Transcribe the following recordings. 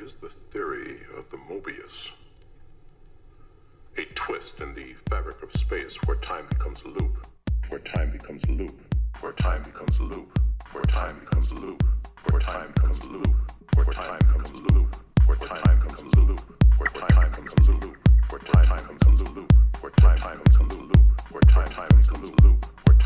is the theory of the Mobius. A twist in the fabric of space where time becomes a loop, where time becomes a loop, where time becomes a loop, where time becomes a loop, where time becomes a loop, where time becomes a loop, where time becomes a loop, where time becomes a loop, where time becomes a loop, where time becomes a loop, where time becomes a loop, where time becomes a loop,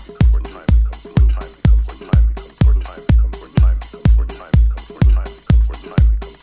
time becomes where time becomes where time becomes where time becomes where time becomes where time becomes